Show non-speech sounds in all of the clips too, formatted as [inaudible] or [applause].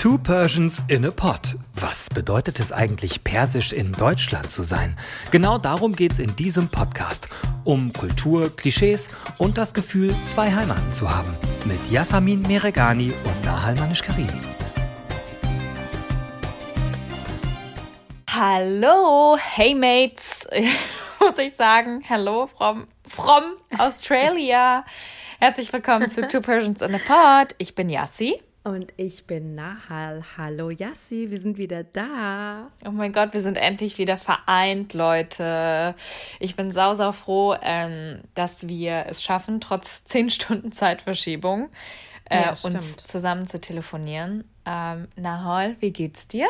Two Persians in a Pot. Was bedeutet es eigentlich, persisch in Deutschland zu sein? Genau darum geht es in diesem Podcast. Um Kultur, Klischees und das Gefühl, zwei Heimaten zu haben. Mit Yasamin Meregani und Nahal Manish-Karimi. Hallo, hey Mates, [laughs] muss ich sagen. Hallo from, from Australia. Herzlich willkommen zu Two Persians in a Pot. Ich bin Yassi. Und ich bin Nahal. Hallo Yassi, wir sind wieder da. Oh mein Gott, wir sind endlich wieder vereint, Leute. Ich bin sau, sau froh, ähm, dass wir es schaffen, trotz [laughs] 10 Stunden Zeitverschiebung, äh, ja, uns zusammen zu telefonieren. Ähm, Nahal, wie geht's dir?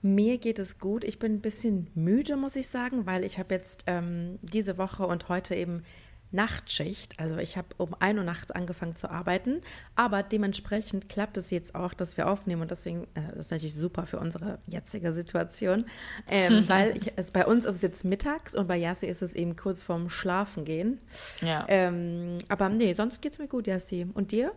Mir geht es gut. Ich bin ein bisschen müde, muss ich sagen, weil ich habe jetzt ähm, diese Woche und heute eben Nachtschicht. Also ich habe um 1 Uhr nachts angefangen zu arbeiten, aber dementsprechend klappt es jetzt auch, dass wir aufnehmen und deswegen äh, das ist natürlich super für unsere jetzige Situation, ähm, [laughs] weil ich, es, bei uns ist es jetzt mittags und bei Yassi ist es eben kurz vorm Schlafen gehen. Ja. Ähm, aber nee, sonst geht es mir gut, Yassi. Und dir?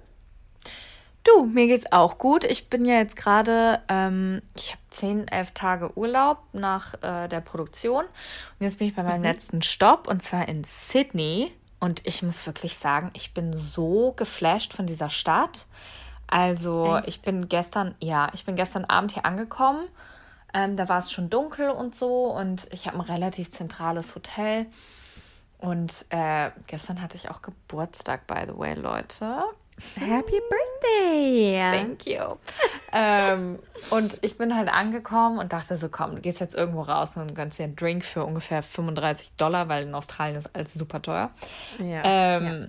Du, mir geht's auch gut. Ich bin ja jetzt gerade, ähm, ich habe 10, 11 Tage Urlaub nach äh, der Produktion. Und jetzt bin ich bei meinem mhm. letzten Stopp und zwar in Sydney. Und ich muss wirklich sagen, ich bin so geflasht von dieser Stadt. Also Echt? ich bin gestern, ja, ich bin gestern Abend hier angekommen. Ähm, da war es schon dunkel und so und ich habe ein relativ zentrales Hotel. Und äh, gestern hatte ich auch Geburtstag, by the way, Leute. Happy Birthday! Thank you. Ähm, und ich bin halt angekommen und dachte so, komm, du gehst jetzt irgendwo raus und gönnst dir einen Drink für ungefähr 35 Dollar, weil in Australien ist alles super teuer. Ja, ähm, ja.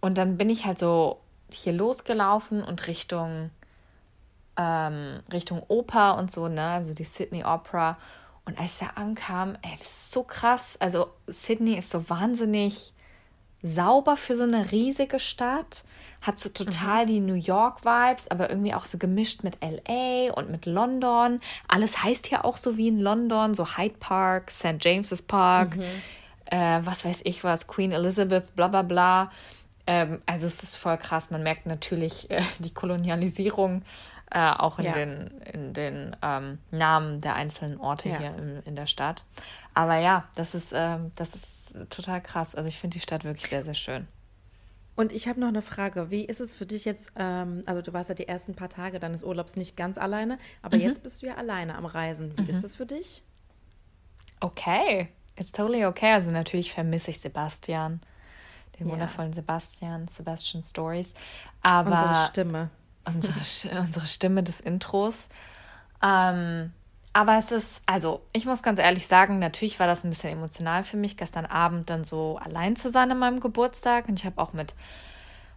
Und dann bin ich halt so hier losgelaufen und Richtung, ähm, Richtung Oper und so, ne, also die Sydney Opera. Und als der ankam, ey, das ist so krass. Also Sydney ist so wahnsinnig sauber für so eine riesige Stadt hat so total mhm. die New York-Vibes, aber irgendwie auch so gemischt mit LA und mit London. Alles heißt hier auch so wie in London, so Hyde Park, St. James's Park, mhm. äh, was weiß ich was, Queen Elizabeth, bla bla bla. Ähm, also es ist voll krass. Man merkt natürlich äh, die Kolonialisierung äh, auch in ja. den, in den ähm, Namen der einzelnen Orte ja. hier in, in der Stadt. Aber ja, das ist, ähm, das ist total krass. Also ich finde die Stadt wirklich sehr, sehr schön. Und ich habe noch eine Frage. Wie ist es für dich jetzt? Ähm, also, du warst ja die ersten paar Tage deines Urlaubs nicht ganz alleine, aber mhm. jetzt bist du ja alleine am Reisen. Wie mhm. ist das für dich? Okay, it's totally okay. Also, natürlich vermisse ich Sebastian, den ja. wundervollen Sebastian, Sebastian Stories. Aber unsere Stimme. Unsere, [laughs] unsere Stimme des Intros. Ähm, aber es ist, also ich muss ganz ehrlich sagen, natürlich war das ein bisschen emotional für mich, gestern Abend dann so allein zu sein an meinem Geburtstag. Und ich habe auch mit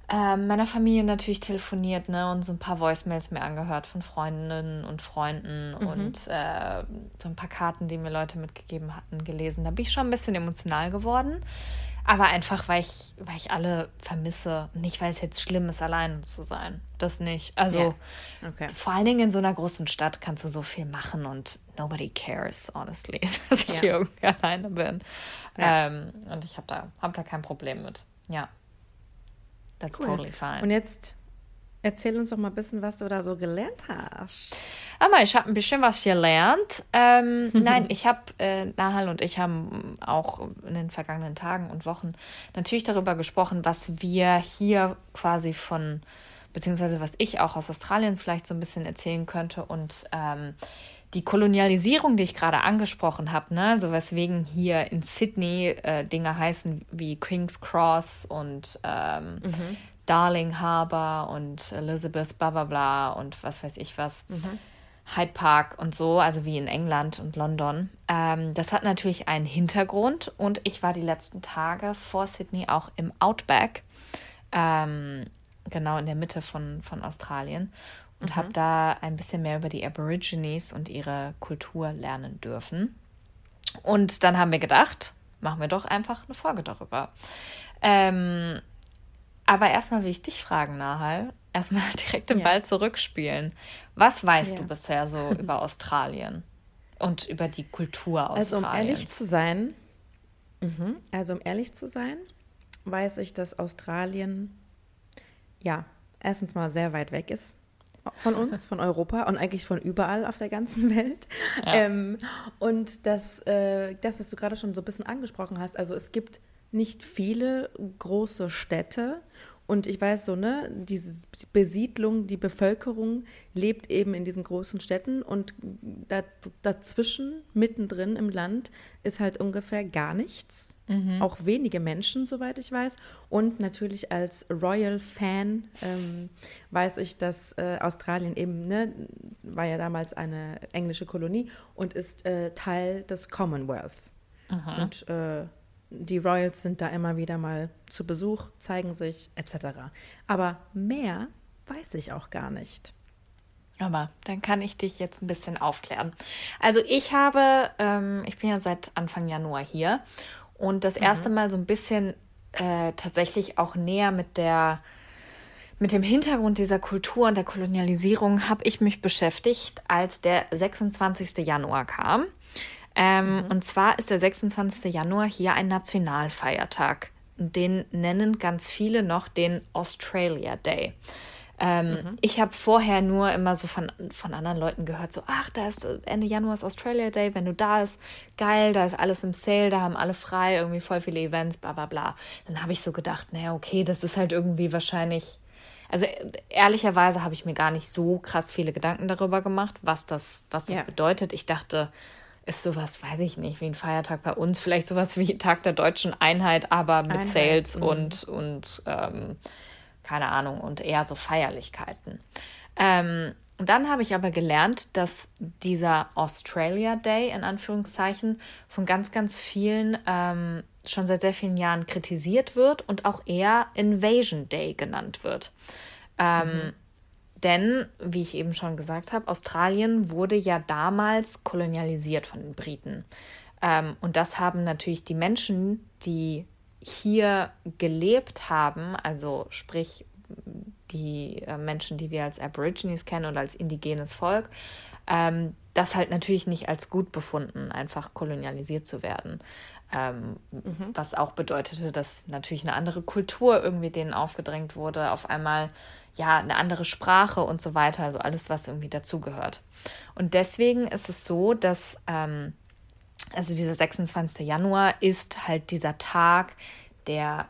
äh, meiner Familie natürlich telefoniert ne, und so ein paar Voicemails mir angehört von Freundinnen und Freunden mhm. und äh, so ein paar Karten, die mir Leute mitgegeben hatten, gelesen. Da bin ich schon ein bisschen emotional geworden. Aber einfach, weil ich, weil ich alle vermisse. Nicht, weil es jetzt schlimm ist, allein zu sein. Das nicht. Also, yeah. okay. vor allen Dingen in so einer großen Stadt kannst du so viel machen und nobody cares, honestly, [laughs] dass ich ja. hier irgendwie alleine bin. Ja. Ähm, und ich habe da, hab da kein Problem mit. Ja. That's cool. totally fine. Und jetzt Erzähl uns doch mal ein bisschen, was du da so gelernt hast. Aber ich habe ein bisschen was gelernt. Ähm, nein, ich habe, äh, Nahal und ich haben auch in den vergangenen Tagen und Wochen natürlich darüber gesprochen, was wir hier quasi von, beziehungsweise was ich auch aus Australien vielleicht so ein bisschen erzählen könnte und ähm, die Kolonialisierung, die ich gerade angesprochen habe, ne, so weswegen hier in Sydney äh, Dinge heißen wie King's Cross und ähm, mhm. Darling Harbour und Elizabeth bla bla bla und was weiß ich was. Mhm. Hyde Park und so, also wie in England und London. Ähm, das hat natürlich einen Hintergrund und ich war die letzten Tage vor Sydney auch im Outback, ähm, genau in der Mitte von, von Australien und mhm. habe da ein bisschen mehr über die Aborigines und ihre Kultur lernen dürfen. Und dann haben wir gedacht, machen wir doch einfach eine Folge darüber. Ähm, aber erstmal will ich dich fragen, Nahal. Erstmal [laughs] direkt den ja. Ball zurückspielen. Was weißt ja. du bisher so [laughs] über Australien und über die Kultur Australiens? Also um ehrlich zu sein, mhm, also um ehrlich zu sein, weiß ich, dass Australien ja erstens mal sehr weit weg ist von uns, [laughs] von Europa und eigentlich von überall auf der ganzen Welt. Ja. Ähm, und das, äh, das, was du gerade schon so ein bisschen angesprochen hast, also es gibt nicht viele große Städte und ich weiß so, ne, diese Besiedlung, die Bevölkerung lebt eben in diesen großen Städten und da, dazwischen, mittendrin im Land, ist halt ungefähr gar nichts. Mhm. Auch wenige Menschen, soweit ich weiß. Und natürlich als Royal-Fan ähm, weiß ich, dass äh, Australien eben, ne, war ja damals eine englische Kolonie und ist äh, Teil des Commonwealth. Aha. Und äh, die Royals sind da immer wieder mal zu Besuch, zeigen sich etc. Aber mehr weiß ich auch gar nicht. Aber dann kann ich dich jetzt ein bisschen aufklären. Also ich habe, ähm, ich bin ja seit Anfang Januar hier und das erste mhm. Mal so ein bisschen äh, tatsächlich auch näher mit der mit dem Hintergrund dieser Kultur und der Kolonialisierung habe ich mich beschäftigt, als der 26. Januar kam. Ähm, mhm. Und zwar ist der 26. Januar hier ein Nationalfeiertag. Den nennen ganz viele noch den Australia Day. Ähm, mhm. Ich habe vorher nur immer so von, von anderen Leuten gehört, so, ach, da ist Ende Januar ist Australia Day, wenn du da ist, geil, da ist alles im Sale, da haben alle frei, irgendwie voll viele Events, bla bla bla. Dann habe ich so gedacht, naja, okay, das ist halt irgendwie wahrscheinlich, also ehrlicherweise habe ich mir gar nicht so krass viele Gedanken darüber gemacht, was das, was das ja. bedeutet. Ich dachte, ist sowas, weiß ich nicht, wie ein Feiertag bei uns, vielleicht sowas wie Tag der deutschen Einheit, aber mit Einheit. Sales mhm. und, und ähm, keine Ahnung, und eher so Feierlichkeiten. Ähm, dann habe ich aber gelernt, dass dieser Australia Day in Anführungszeichen von ganz, ganz vielen ähm, schon seit sehr vielen Jahren kritisiert wird und auch eher Invasion Day genannt wird. Ähm, mhm. Denn, wie ich eben schon gesagt habe, Australien wurde ja damals kolonialisiert von den Briten. Ähm, und das haben natürlich die Menschen, die hier gelebt haben, also sprich die äh, Menschen, die wir als Aborigines kennen oder als indigenes Volk, ähm, das halt natürlich nicht als gut befunden, einfach kolonialisiert zu werden. Ähm, mhm. Was auch bedeutete, dass natürlich eine andere Kultur irgendwie denen aufgedrängt wurde, auf einmal ja, eine andere Sprache und so weiter, also alles, was irgendwie dazugehört. Und deswegen ist es so, dass, ähm, also dieser 26. Januar ist halt dieser Tag der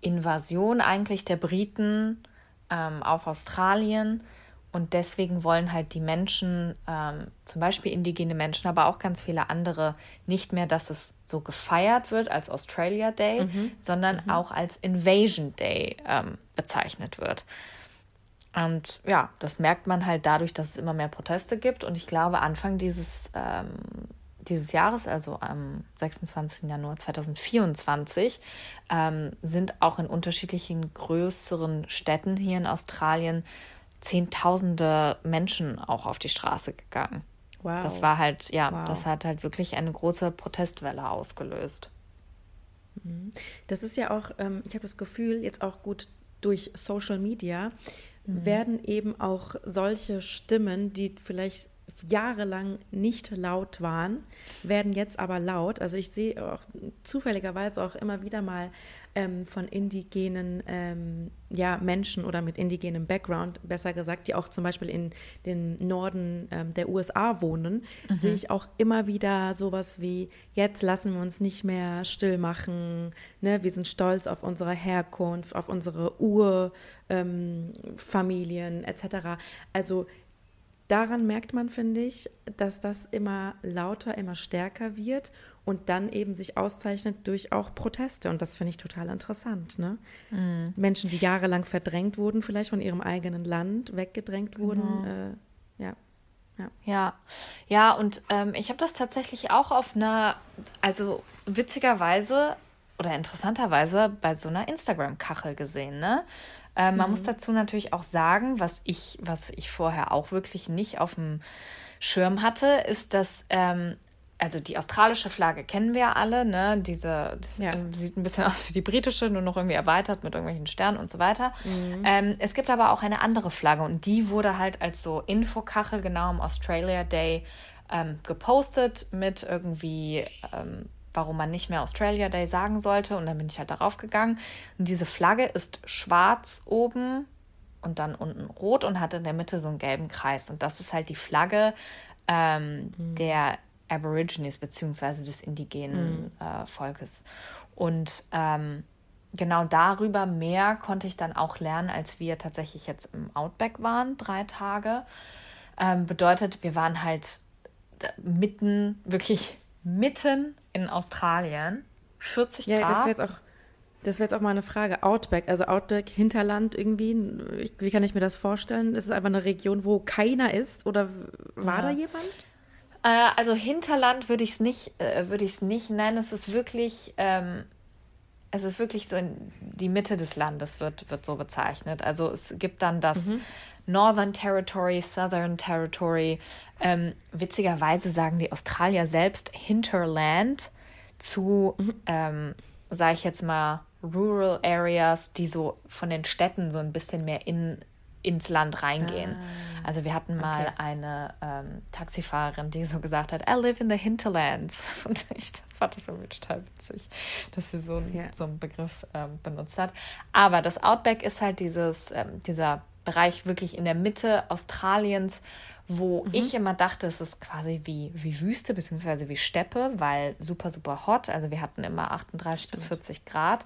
Invasion eigentlich der Briten ähm, auf Australien. Und deswegen wollen halt die Menschen, ähm, zum Beispiel indigene Menschen, aber auch ganz viele andere, nicht mehr, dass es so gefeiert wird als Australia Day, mhm. sondern mhm. auch als Invasion Day ähm, bezeichnet wird. Und ja, das merkt man halt dadurch, dass es immer mehr Proteste gibt. Und ich glaube, Anfang dieses, ähm, dieses Jahres, also am 26. Januar 2024, ähm, sind auch in unterschiedlichen größeren Städten hier in Australien Zehntausende Menschen auch auf die Straße gegangen. Wow. Das war halt, ja, wow. das hat halt wirklich eine große Protestwelle ausgelöst. Mhm. Das ist ja auch, ähm, ich habe das Gefühl, jetzt auch gut durch Social Media, mhm. werden eben auch solche Stimmen, die vielleicht jahrelang nicht laut waren, werden jetzt aber laut. Also ich sehe auch zufälligerweise auch immer wieder mal ähm, von indigenen ähm, ja, Menschen oder mit indigenem Background, besser gesagt, die auch zum Beispiel in den Norden ähm, der USA wohnen, mhm. sehe ich auch immer wieder sowas wie, jetzt lassen wir uns nicht mehr still machen, ne? wir sind stolz auf unsere Herkunft, auf unsere Urfamilien ähm, etc. Also daran merkt man, finde ich, dass das immer lauter, immer stärker wird und dann eben sich auszeichnet durch auch Proteste. Und das finde ich total interessant. Ne? Mhm. Menschen, die jahrelang verdrängt wurden, vielleicht von ihrem eigenen Land weggedrängt wurden. Genau. Äh, ja. Ja. ja, ja, und ähm, ich habe das tatsächlich auch auf einer, also witzigerweise oder interessanterweise bei so einer Instagram-Kachel gesehen, ne? Mhm. Man muss mhm. dazu natürlich auch sagen, was ich, was ich vorher auch wirklich nicht auf dem Schirm hatte, ist, dass ähm, also die australische Flagge kennen wir ja alle, ne? Diese ja. sieht ein bisschen [laughs] aus wie die britische, nur noch irgendwie erweitert mit irgendwelchen Sternen und so weiter. Mhm. Ähm, es gibt aber auch eine andere Flagge und die wurde halt als so Infokachel genau am Australia Day ähm, gepostet mit irgendwie ähm, warum man nicht mehr Australia Day sagen sollte. Und dann bin ich halt darauf gegangen. Und diese Flagge ist schwarz oben und dann unten rot und hat in der Mitte so einen gelben Kreis. Und das ist halt die Flagge ähm, mhm. der Aborigines beziehungsweise des indigenen mhm. äh, Volkes. Und ähm, genau darüber mehr konnte ich dann auch lernen, als wir tatsächlich jetzt im Outback waren, drei Tage. Ähm, bedeutet, wir waren halt mitten, wirklich mitten in Australien. 40 Grad. Ja, das wäre jetzt auch. Das wäre jetzt auch mal eine Frage. Outback, also Outback, Hinterland irgendwie. Wie kann ich mir das vorstellen? Ist es einfach eine Region, wo keiner ist? Oder war ja. da jemand? Äh, also Hinterland würde ich es nicht, äh, nicht nennen. Es ist wirklich, ähm, es ist wirklich so in die Mitte des Landes wird, wird so bezeichnet. Also es gibt dann das mhm. Northern Territory, Southern Territory. Ähm, witzigerweise sagen die Australier selbst Hinterland zu, mhm. ähm, sage ich jetzt mal, Rural Areas, die so von den Städten so ein bisschen mehr in, ins Land reingehen. Ah, also wir hatten mal okay. eine ähm, Taxifahrerin, die so gesagt hat, I live in the Hinterlands. [laughs] Und ich fand das irgendwie total witzig, dass sie so, ein, yeah. so einen Begriff ähm, benutzt hat. Aber das Outback ist halt dieses, ähm, dieser Bereich wirklich in der Mitte Australiens, wo mhm. ich immer dachte, es ist quasi wie, wie Wüste bzw. wie Steppe, weil super, super hot. Also wir hatten immer 38 Stimmt. bis 40 Grad.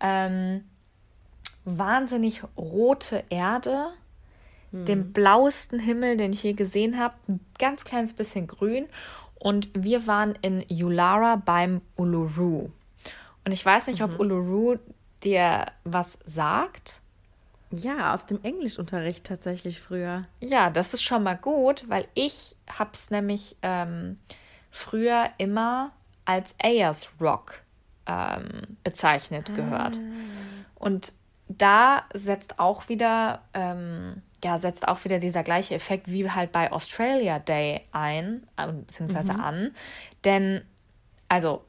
Ähm, wahnsinnig rote Erde, mhm. den blauesten Himmel, den ich je gesehen habe, ein ganz kleines bisschen grün. Und wir waren in Yulara beim Uluru. Und ich weiß nicht, mhm. ob Uluru dir was sagt. Ja, aus dem Englischunterricht tatsächlich früher. Ja, das ist schon mal gut, weil ich habe es nämlich ähm, früher immer als Ayers Rock ähm, bezeichnet ah. gehört. Und da setzt auch wieder, ähm, ja, setzt auch wieder dieser gleiche Effekt wie halt bei Australia Day ein, äh, beziehungsweise mhm. an. Denn, also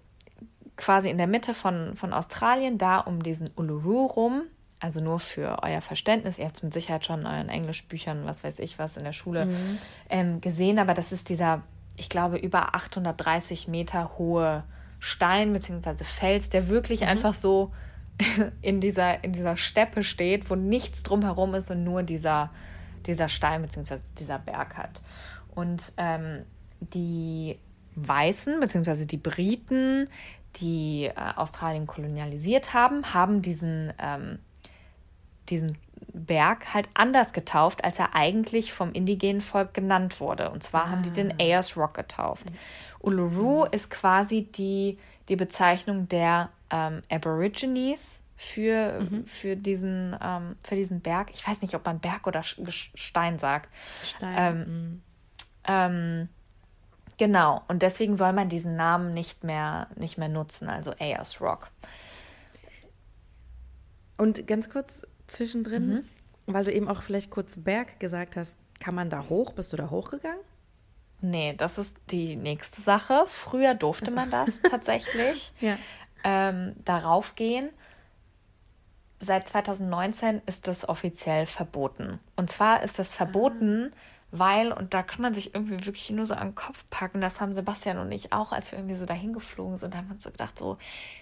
quasi in der Mitte von, von Australien, da um diesen Uluru rum, also nur für euer Verständnis, ihr habt es mit Sicherheit schon in euren Englischbüchern, was weiß ich was, in der Schule mhm. ähm, gesehen, aber das ist dieser, ich glaube, über 830 Meter hohe Stein bzw. Fels, der wirklich mhm. einfach so in dieser, in dieser Steppe steht, wo nichts drumherum ist und nur dieser, dieser Stein bzw. dieser Berg hat. Und ähm, die Weißen bzw. die Briten, die äh, Australien kolonialisiert haben, haben diesen ähm, diesen Berg halt anders getauft, als er eigentlich vom indigenen Volk genannt wurde. Und zwar ah. haben die den ah. Ayers Rock getauft. Uluru mhm. ist quasi die, die Bezeichnung der ähm, Aborigines für, mhm. für, diesen, ähm, für diesen Berg. Ich weiß nicht, ob man Berg oder Stein sagt. Stein. Ähm, mhm. ähm, genau, und deswegen soll man diesen Namen nicht mehr, nicht mehr nutzen, also Ayers Rock. Und ganz kurz, zwischendrin, mhm. weil du eben auch vielleicht kurz Berg gesagt hast. Kann man da hoch? Bist du da hochgegangen? Nee, das ist die nächste Sache. Früher durfte also. man das [laughs] tatsächlich. ja. ähm, darauf gehen. Seit 2019 ist das offiziell verboten. Und zwar ist das verboten, ah. weil, und da kann man sich irgendwie wirklich nur so an den Kopf packen, das haben Sebastian und ich auch, als wir irgendwie so dahin geflogen sind, haben wir uns so gedacht, so,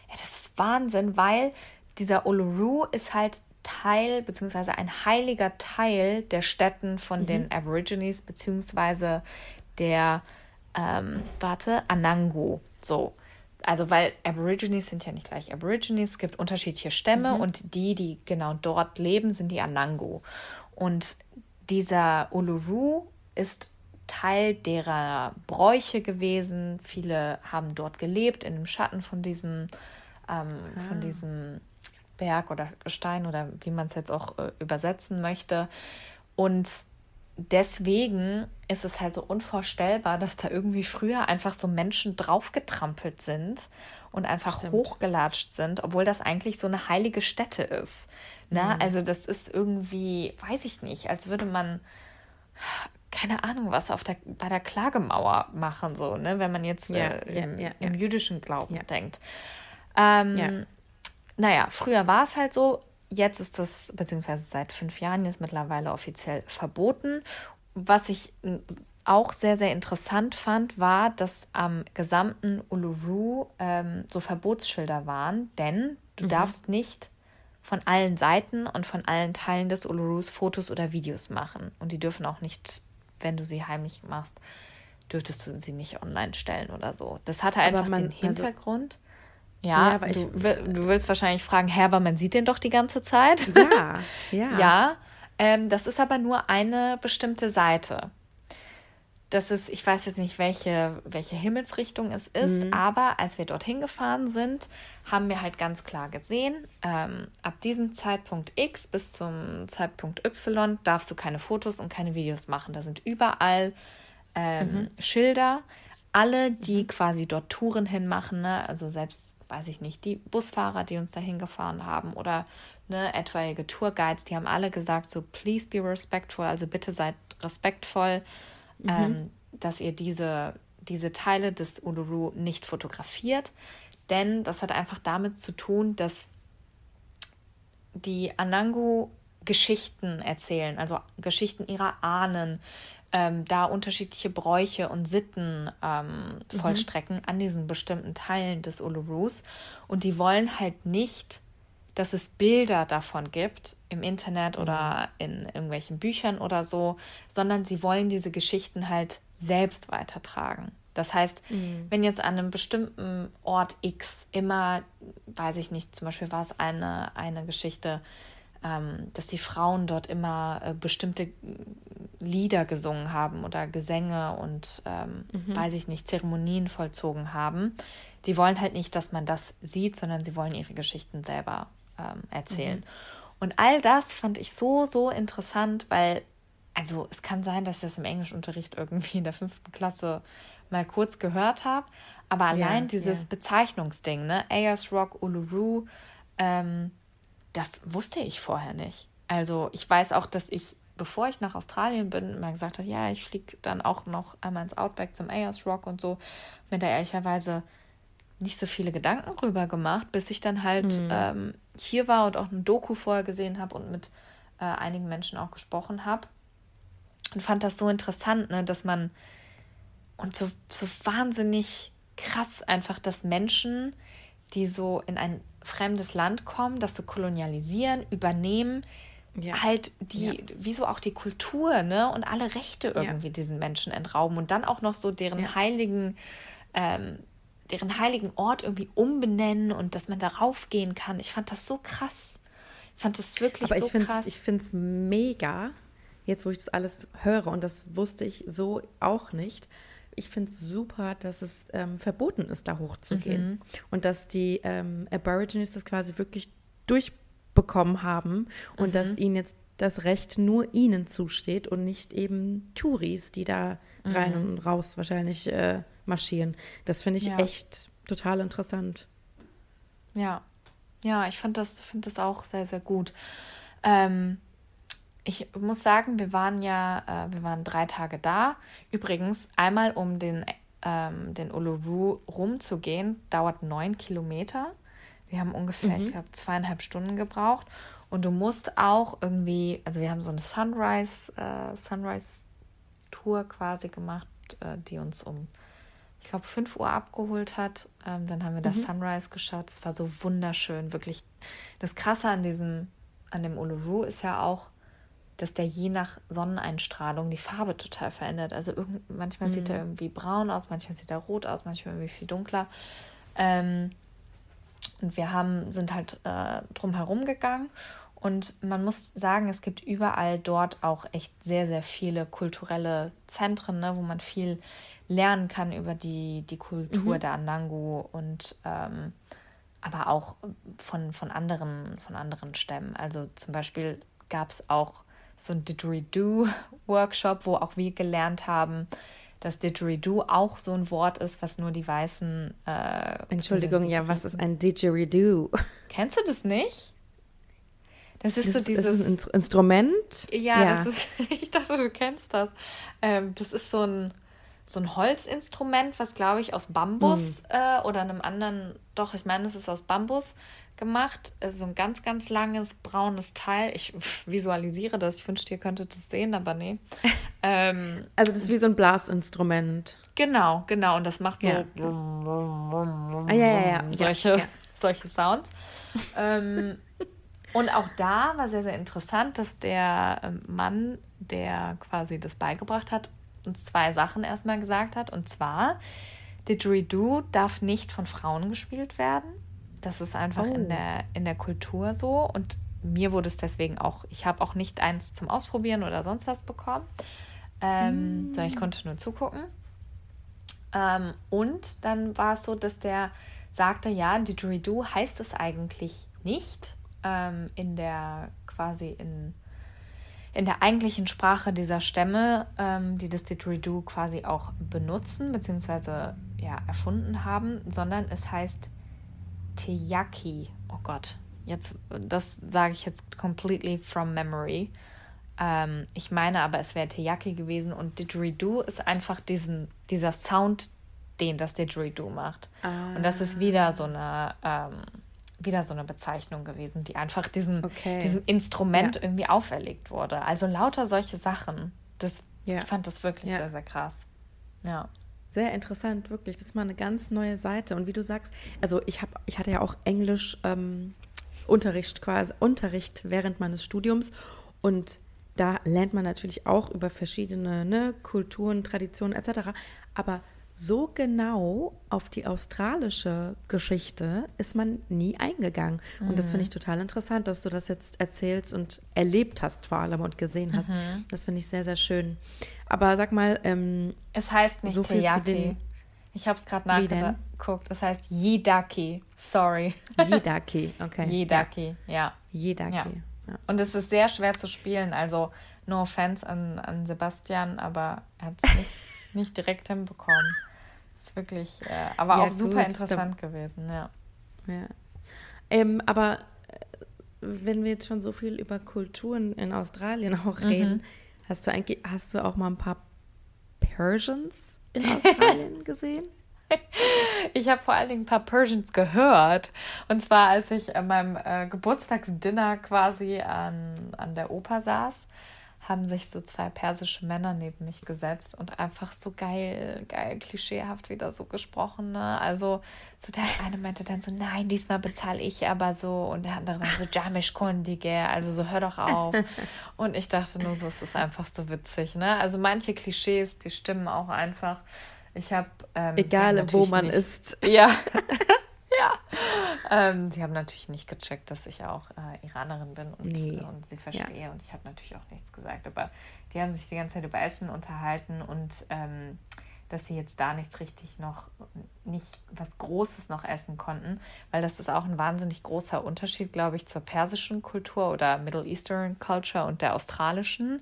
ja, das ist Wahnsinn, weil dieser Uluru ist halt Teil beziehungsweise ein heiliger Teil der Städten von mhm. den Aborigines beziehungsweise der, ähm, warte, Anangu. So. Also, weil Aborigines sind ja nicht gleich Aborigines, es gibt unterschiedliche Stämme mhm. und die, die genau dort leben, sind die Anangu. Und dieser Uluru ist Teil derer Bräuche gewesen. Viele haben dort gelebt, in dem Schatten von diesem, ähm, ah. von diesem Berg oder Stein oder wie man es jetzt auch äh, übersetzen möchte. Und deswegen ist es halt so unvorstellbar, dass da irgendwie früher einfach so Menschen draufgetrampelt sind und einfach Stimmt. hochgelatscht sind, obwohl das eigentlich so eine heilige Stätte ist. Ne? Mhm. Also das ist irgendwie, weiß ich nicht, als würde man keine Ahnung, was auf der, bei der Klagemauer machen, so, ne? wenn man jetzt ja, äh, im, ja, ja, im, jüdischen Glauben denkt. Ähm, naja, früher war es halt so, jetzt ist das, beziehungsweise seit fünf Jahren jetzt mittlerweile offiziell verboten. Was ich auch sehr, sehr interessant fand, war, dass am gesamten Uluru ähm, so Verbotsschilder waren, denn du mhm. darfst nicht von allen Seiten und von allen Teilen des Ulurus Fotos oder Videos machen. Und die dürfen auch nicht, wenn du sie heimlich machst, dürftest du sie nicht online stellen oder so. Das hatte einfach den also Hintergrund. Also ja, ja du, du, willst wahrscheinlich fragen, Herr, aber man sieht den doch die ganze Zeit. Ja, ja. [laughs] ja, ähm, das ist aber nur eine bestimmte Seite. Das ist, ich weiß jetzt nicht, welche, welche Himmelsrichtung es ist, mhm. aber als wir dorthin gefahren sind, haben wir halt ganz klar gesehen, ähm, ab diesem Zeitpunkt X bis zum Zeitpunkt Y darfst du keine Fotos und keine Videos machen. Da sind überall ähm, mhm. Schilder. Alle, die mhm. quasi dort Touren hinmachen, ne? also selbst, weiß ich nicht, die Busfahrer, die uns dahin gefahren haben oder ne, etwaige Tourguides, die haben alle gesagt, so please be respectful, also bitte seid respektvoll, mhm. ähm, dass ihr diese, diese Teile des Uluru nicht fotografiert, denn das hat einfach damit zu tun, dass die Anangu Geschichten erzählen, also Geschichten ihrer Ahnen, ähm, da unterschiedliche Bräuche und Sitten ähm, mhm. vollstrecken an diesen bestimmten Teilen des Ulurus. Und die wollen halt nicht, dass es Bilder davon gibt im Internet oder mhm. in irgendwelchen Büchern oder so, sondern sie wollen diese Geschichten halt selbst weitertragen. Das heißt, mhm. wenn jetzt an einem bestimmten Ort X immer, weiß ich nicht, zum Beispiel war es eine, eine Geschichte, dass die Frauen dort immer äh, bestimmte Lieder gesungen haben oder Gesänge und, ähm, mhm. weiß ich nicht, Zeremonien vollzogen haben. Die wollen halt nicht, dass man das sieht, sondern sie wollen ihre Geschichten selber ähm, erzählen. Mhm. Und all das fand ich so, so interessant, weil, also es kann sein, dass ich das im Englischunterricht irgendwie in der fünften Klasse mal kurz gehört habe, aber allein ja, dieses ja. Bezeichnungsding, ne, Ayers Rock, Uluru, ähm, das wusste ich vorher nicht. Also ich weiß auch, dass ich, bevor ich nach Australien bin, mal gesagt habe, ja, ich fliege dann auch noch einmal ins Outback zum Ayers Rock und so, mir da ehrlicherweise nicht so viele Gedanken rüber gemacht, bis ich dann halt mhm. ähm, hier war und auch eine Doku vorher gesehen habe und mit äh, einigen Menschen auch gesprochen habe. Und fand das so interessant, ne, dass man und so, so wahnsinnig krass einfach, dass Menschen, die so in ein fremdes Land kommen, das so kolonialisieren, übernehmen, ja. halt die, ja. wieso auch die Kultur, ne? Und alle Rechte irgendwie ja. diesen Menschen entrauben und dann auch noch so deren heiligen, ähm, deren heiligen Ort irgendwie umbenennen und dass man darauf gehen kann. Ich fand das so krass. Ich fand das wirklich Aber so ich krass. Ich finde es mega, jetzt wo ich das alles höre, und das wusste ich so auch nicht, ich finde es super, dass es ähm, verboten ist, da hochzugehen. Mhm. Und dass die ähm, Aborigines das quasi wirklich durchbekommen haben und mhm. dass ihnen jetzt das Recht nur ihnen zusteht und nicht eben Touris, die da rein mhm. und raus wahrscheinlich äh, marschieren. Das finde ich ja. echt total interessant. Ja, ja, ich finde das, find das auch sehr, sehr gut. Ähm, ich muss sagen, wir waren ja, äh, wir waren drei Tage da. Übrigens, einmal um den, ähm, den Uluru rumzugehen, dauert neun Kilometer. Wir haben ungefähr, mhm. ich glaube, zweieinhalb Stunden gebraucht. Und du musst auch irgendwie, also wir haben so eine Sunrise, äh, Sunrise-Tour quasi gemacht, äh, die uns um, ich glaube, 5 Uhr abgeholt hat. Ähm, dann haben wir das mhm. Sunrise geschaut. Es war so wunderschön, wirklich. Das Krasse an diesem, an dem Uluru ist ja auch, dass der je nach Sonneneinstrahlung die Farbe total verändert. Also irgend, manchmal mhm. sieht er irgendwie braun aus, manchmal sieht er rot aus, manchmal irgendwie viel dunkler. Ähm, und wir haben, sind halt äh, drum herum gegangen und man muss sagen, es gibt überall dort auch echt sehr, sehr viele kulturelle Zentren, ne, wo man viel lernen kann über die, die Kultur mhm. der Anangu und ähm, aber auch von, von, anderen, von anderen Stämmen. Also zum Beispiel gab es auch so ein Didgeridoo-Workshop, wo auch wir gelernt haben, dass Didgeridoo auch so ein Wort ist, was nur die Weißen. Äh, Entschuldigung, ja, was ist ein Didgeridoo? Kennst du das nicht? Das ist das so dieses. Ist ein Instrument? Ja, ja, das ist. [laughs] Ich dachte, du kennst das. Ähm, das ist so ein, so ein Holzinstrument, was, glaube ich, aus Bambus hm. äh, oder einem anderen. Doch, ich meine, es ist aus Bambus gemacht. Äh, so ein ganz, ganz langes braunes Teil. Ich [laughs] visualisiere das. Ich wünschte, ihr könntet es sehen, aber nee. [laughs] ähm, also das ist wie so ein Blasinstrument. Genau, genau. Und das macht so ja. ah, ja, ja, solche, [laughs] solche Sounds. ähm, Und auch da war sehr, sehr interessant, dass der ähm, Mann, der quasi das beigebracht hat, uns zwei Sachen erstmal gesagt hat. Und zwar, Didgeridoo darf nicht von Frauen gespielt werden. Das ist einfach oh. in, der, in der Kultur so. Und mir wurde es deswegen auch, ich habe auch nicht eins zum Ausprobieren oder sonst was bekommen. Ähm, mm. sondern ich konnte nur zugucken. Ähm, und dann war es so, dass der sagte, ja, Didgeridoo heißt es eigentlich nicht ähm, in der quasi in, in der eigentlichen Sprache dieser Stämme, ähm, die das Didgeridoo quasi auch benutzen bzw. ja erfunden haben, sondern es heißt Teyaki. Oh Gott, jetzt das sage ich jetzt completely from memory. Ähm, ich meine aber, es wäre Teyaki gewesen und Didgeridoo ist einfach diesen, dieser Sound, den das Didgeridoo macht. Ah. Und das ist wieder so eine, ähm, wieder so eine Bezeichnung gewesen, die einfach diesem, okay. diesem Instrument ja. irgendwie auferlegt wurde. Also lauter solche Sachen. Das, ja. Ich fand das wirklich ja. sehr, sehr krass. Ja. Sehr interessant, wirklich. Das ist mal eine ganz neue Seite. Und wie du sagst, also ich habe, ich hatte ja auch Englisch ähm, Unterricht quasi, Unterricht während meines Studiums und da lernt man natürlich auch über verschiedene ne, Kulturen, Traditionen etc. Aber so genau auf die australische Geschichte ist man nie eingegangen. Mhm. Und das finde ich mhm. total interessant, dass du das jetzt erzählst und erlebt hast vor allem und gesehen hast. Mhm. Das finde ich sehr, sehr schön. Aber sag mal, ähm, es heißt nicht so viel Teyaki. zu den ich habe es gerade nachgeguckt. Es heißt Yidaki. Sorry. Yidaki, okay. [laughs] Yidaki, ja. Yidaki. Ja. Ja. Und es ist sehr schwer zu spielen. Also, no offense an, an Sebastian, aber er hat es nicht, [laughs] nicht direkt hinbekommen. Ist wirklich, äh, aber ja, auch super gut, interessant da, gewesen, ja. ja. Ähm, aber äh, wenn wir jetzt schon so viel über Kulturen in Australien auch mhm. reden, mhm. hast du eigentlich, hast du auch mal ein paar Persians in Australien [laughs] gesehen? Ich habe vor allen Dingen ein paar Persians gehört. Und zwar, als ich an meinem äh, Geburtstagsdinner quasi an, an der Oper saß, haben sich so zwei persische Männer neben mich gesetzt und einfach so geil, geil, klischeehaft wieder so gesprochen. Ne? Also, so der eine meinte dann so, nein, diesmal bezahle ich aber so. Und der andere dann so, Jamish Kondige, also so, hör doch auf. [laughs] Und ich dachte nur so, es ist einfach so witzig. Ne? Also, manche Klischees, die stimmen auch einfach. Ich habe. Ähm, Egal, wo man nicht, ist. Ja. [laughs] ja. Ähm, sie haben natürlich nicht gecheckt, dass ich auch äh, Iranerin bin und, nee. und sie verstehe. Ja. Und ich habe natürlich auch nichts gesagt. Aber die haben sich die ganze Zeit über Essen unterhalten und ähm, dass sie jetzt da nichts richtig noch, nicht was Großes noch essen konnten, weil das ist auch ein wahnsinnig großer Unterschied, glaube ich, zur persischen Kultur oder Middle Eastern Culture und der australischen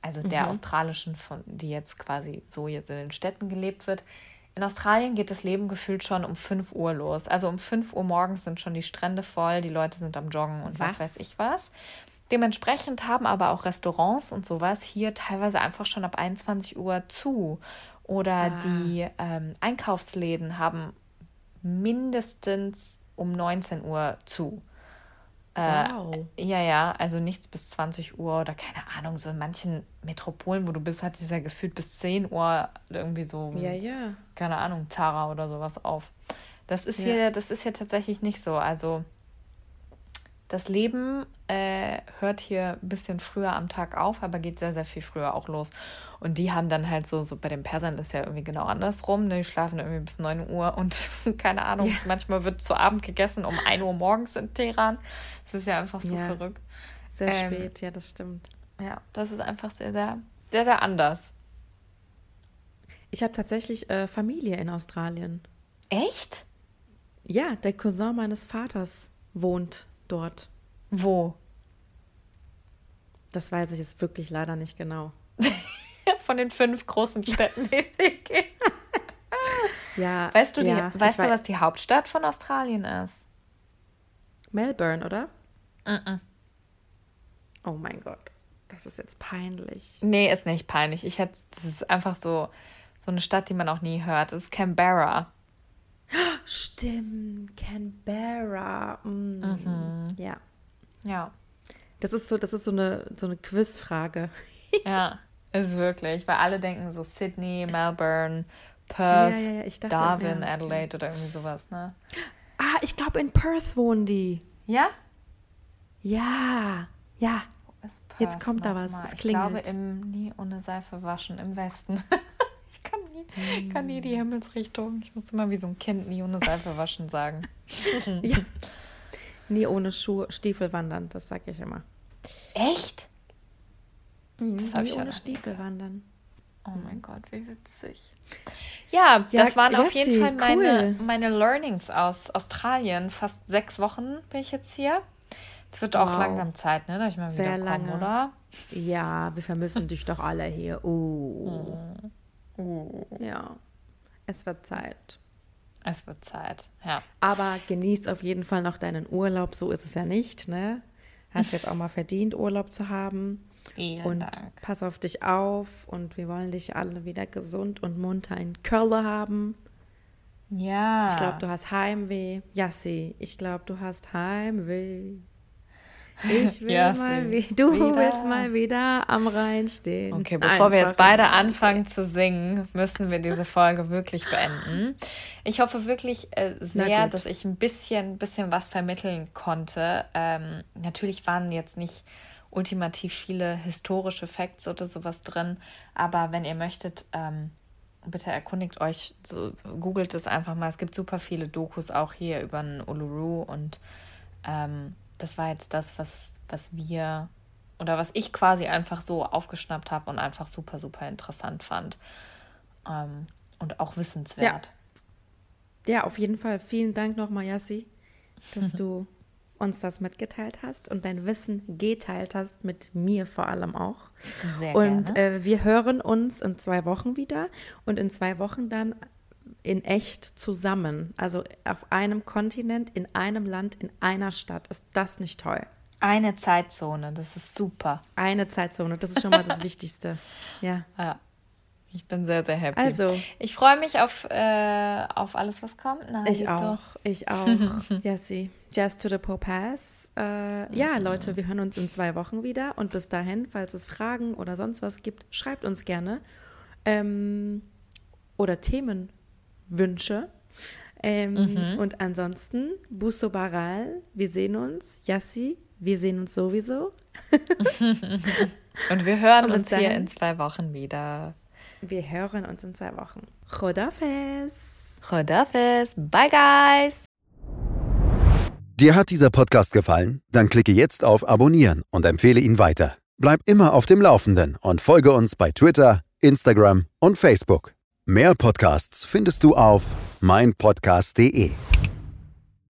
also der mhm. australischen, von, die jetzt quasi so jetzt in den Städten gelebt wird. In Australien geht das Leben gefühlt schon um 5 Uhr los. Also um 5 Uhr morgens sind schon die Strände voll, die Leute sind am Joggen und was, was weiß ich was. Dementsprechend haben aber auch Restaurants und sowas hier teilweise einfach schon ab 21 Uhr zu. Oder ah. die ähm, Einkaufsläden haben mindestens um 19 Uhr zu. Äh, wow. Ja, ja, also nichts bis 20 Uhr oder keine Ahnung, so in manchen Metropolen, wo du bist, hat es ja gefühlt bis 10 Uhr irgendwie so, ja, ja. keine Ahnung, Zara oder sowas auf. Das ist ja. hier, das ist hier tatsächlich nicht so. Also das Leben äh, hört hier ein bisschen früher am Tag auf, aber geht sehr, sehr viel früher auch los. Und die haben dann halt so, so bei den Persern ist ja irgendwie genau andersrum. Ne? Die schlafen irgendwie bis 9 Uhr und [laughs] keine Ahnung, ja. manchmal wird zu Abend gegessen um 1 Uhr morgens in Teheran. Das ist ja einfach so ja. verrückt. Sehr ähm, spät, ja, das stimmt. Ja, das ist einfach sehr, sehr, sehr, sehr anders. Ich habe tatsächlich äh, Familie in Australien. Echt? Ja, der Cousin meines Vaters wohnt dort. Wo? Das weiß ich jetzt wirklich leider nicht genau. [laughs] Von den fünf großen Städten, die es gibt. ja. Weißt du, die, ja, weißt du was die Hauptstadt von Australien ist? Melbourne, oder? Mm, -mm. Oh mein Gott. Das ist jetzt peinlich. Nee, ist nicht peinlich. Ich hätte, das ist einfach so, so eine Stadt, die man auch nie hört. Das ist Canberra. Stimmt, Canberra. Mm. Mhm. Ja. Ja. Das ist so, das ist so eine, so eine Quizfrage. ja, [laughs] ist wirklich, weil alle denken so Sydney, Melbourne, Perth, ja, ja, ja. Dachte, Darwin, Adelaide oder irgendwie sowas, ne? Ah, ich glaube in Perth wohnen die. Ja? Ja, ja. Ist Jetzt Perth kommt da was, mal? es Ich glaube, klingelt. im nie ohne Seife waschen im Westen. [laughs] ich kann nie, kann nie die Himmelsrichtung. Ich muss immer wie so ein Kind nie ohne Seife waschen sagen. [laughs] Ja. Nie ohne Schuhe, Stiefel wandern, das sage ich immer. Echt? Das hab Nie ich ohne noch nie Stiefel wandern. Oh mein Gott, wie witzig. Ja, Ja, das waren auf jeden Fall meine, cool. meine Learnings aus Australien. Fast sechs Wochen bin ich jetzt hier. Es wird auch Wow. langsam Zeit, ne, dass ich mal Sehr lange. oder? Ja, wir vermissen dich doch alle hier. Oh. Uh, Ja, es wird Zeit. es wird Zeit, ja. Aber genieß auf jeden Fall noch deinen Urlaub. So ist es ja nicht, ne? Hast jetzt auch mal verdient, Urlaub zu haben. Vielen Und Dank. pass auf dich auf. Und wir wollen dich alle wieder gesund und munter in Köln haben. Ja. Ich glaube, du hast Heimweh. Jassi, ich glaube, du hast Heimweh. Ich [laughs] will Jassi, mal wie du wieder. willst mal wieder am Rhein stehen. Okay, bevor wir Einfach jetzt beide anfangen zu singen, müssen wir diese Folge wirklich beenden. Ich hoffe wirklich äh, sehr, dass ich ein bisschen, bisschen was vermitteln konnte. Ähm, natürlich waren jetzt nicht ultimativ viele historische Facts oder sowas drin, aber wenn ihr möchtet, ähm, bitte erkundigt euch, so, googelt es einfach mal. Es gibt super viele Dokus auch hier über den Uluru und ähm, das war jetzt das, was, was wir oder was ich quasi einfach so aufgeschnappt habe und einfach super, super interessant fand. Ähm, und auch wissenswert. Ja, auf jeden Fall. Vielen Dank nochmal, Jassi, dass [laughs] du uns das mitgeteilt hast und dein Wissen geteilt hast, mit mir vor allem auch. Sehr Und gerne. äh, wir hören uns in zwei Wochen wieder und in zwei Wochen dann in echt zusammen. Also auf einem Kontinent, in einem Land, in einer Stadt. Ist das nicht toll? Eine Zeitzone, das ist super. Eine Zeitzone, das ist schon mal das [laughs] Wichtigste. Ja. Ja. Ich bin sehr, sehr happy. Also. Ich freue mich auf, äh, auf alles, was kommt. Na, Ich auch, ich [laughs] auch. Jessie, Jazz to the Popaz. Äh, ja, Leute, wir hören uns in zwei Wochen wieder. Und bis dahin, falls es Fragen oder sonst was gibt, schreibt uns gerne. Ähm, oder Themenwünsche. Ähm, Und ansonsten, Busso Baral, wir sehen uns. Yassi, wir sehen uns sowieso. [laughs] [laughs] Und wir hören Und uns hier dahin. in zwei Wochen wieder. Wir hören uns in zwei Wochen. Chodafes. Chodafes. Bye, guys. Dir hat dieser Podcast gefallen? Dann klicke jetzt auf Abonnieren und empfehle ihn weiter. Bleib immer auf dem Laufenden und folge uns bei Twitter, Instagram und Facebook. Mehr Podcasts findest du auf meinpodcast.de.